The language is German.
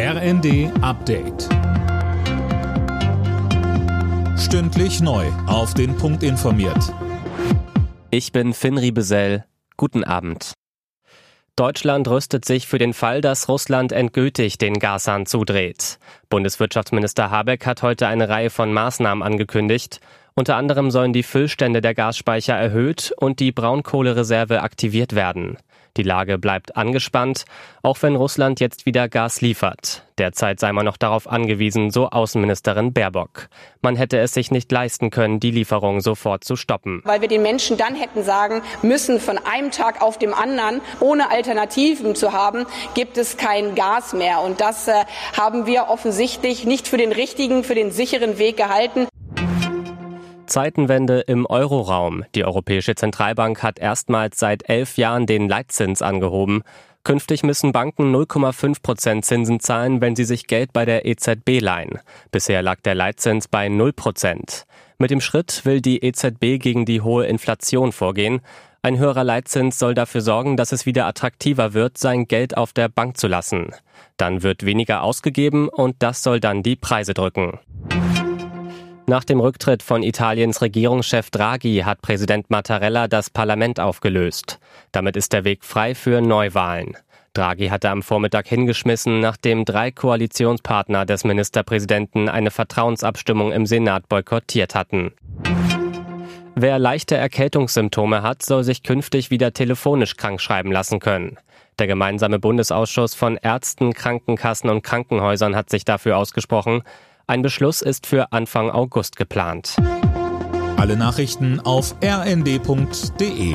RND Update. Stündlich neu. Auf den Punkt informiert. Ich bin Finn Riebesell. Guten Abend. Deutschland rüstet sich für den Fall, dass Russland endgültig den Gashahn zudreht. Bundeswirtschaftsminister Habeck hat heute eine Reihe von Maßnahmen angekündigt. Unter anderem sollen die Füllstände der Gasspeicher erhöht und die Braunkohlereserve aktiviert werden. Die Lage bleibt angespannt, auch wenn Russland jetzt wieder Gas liefert. Derzeit sei man noch darauf angewiesen, so Außenministerin Baerbock. Man hätte es sich nicht leisten können, die Lieferung sofort zu stoppen. Weil wir den Menschen dann hätten sagen müssen, von einem Tag auf dem anderen, ohne Alternativen zu haben, gibt es kein Gas mehr. Und das äh, haben wir offensichtlich nicht für den richtigen, für den sicheren Weg gehalten. Zeitenwende im Euroraum. Die Europäische Zentralbank hat erstmals seit elf Jahren den Leitzins angehoben. Künftig müssen Banken 0,5 Prozent Zinsen zahlen, wenn sie sich Geld bei der EZB leihen. Bisher lag der Leitzins bei 0 Prozent. Mit dem Schritt will die EZB gegen die hohe Inflation vorgehen. Ein höherer Leitzins soll dafür sorgen, dass es wieder attraktiver wird, sein Geld auf der Bank zu lassen. Dann wird weniger ausgegeben und das soll dann die Preise drücken. Nach dem Rücktritt von Italiens Regierungschef Draghi hat Präsident Mattarella das Parlament aufgelöst. Damit ist der Weg frei für Neuwahlen. Draghi hatte am Vormittag hingeschmissen, nachdem drei Koalitionspartner des Ministerpräsidenten eine Vertrauensabstimmung im Senat boykottiert hatten. Wer leichte Erkältungssymptome hat, soll sich künftig wieder telefonisch krankschreiben lassen können. Der gemeinsame Bundesausschuss von Ärzten, Krankenkassen und Krankenhäusern hat sich dafür ausgesprochen. Ein Beschluss ist für Anfang August geplant. Alle Nachrichten auf rnd.de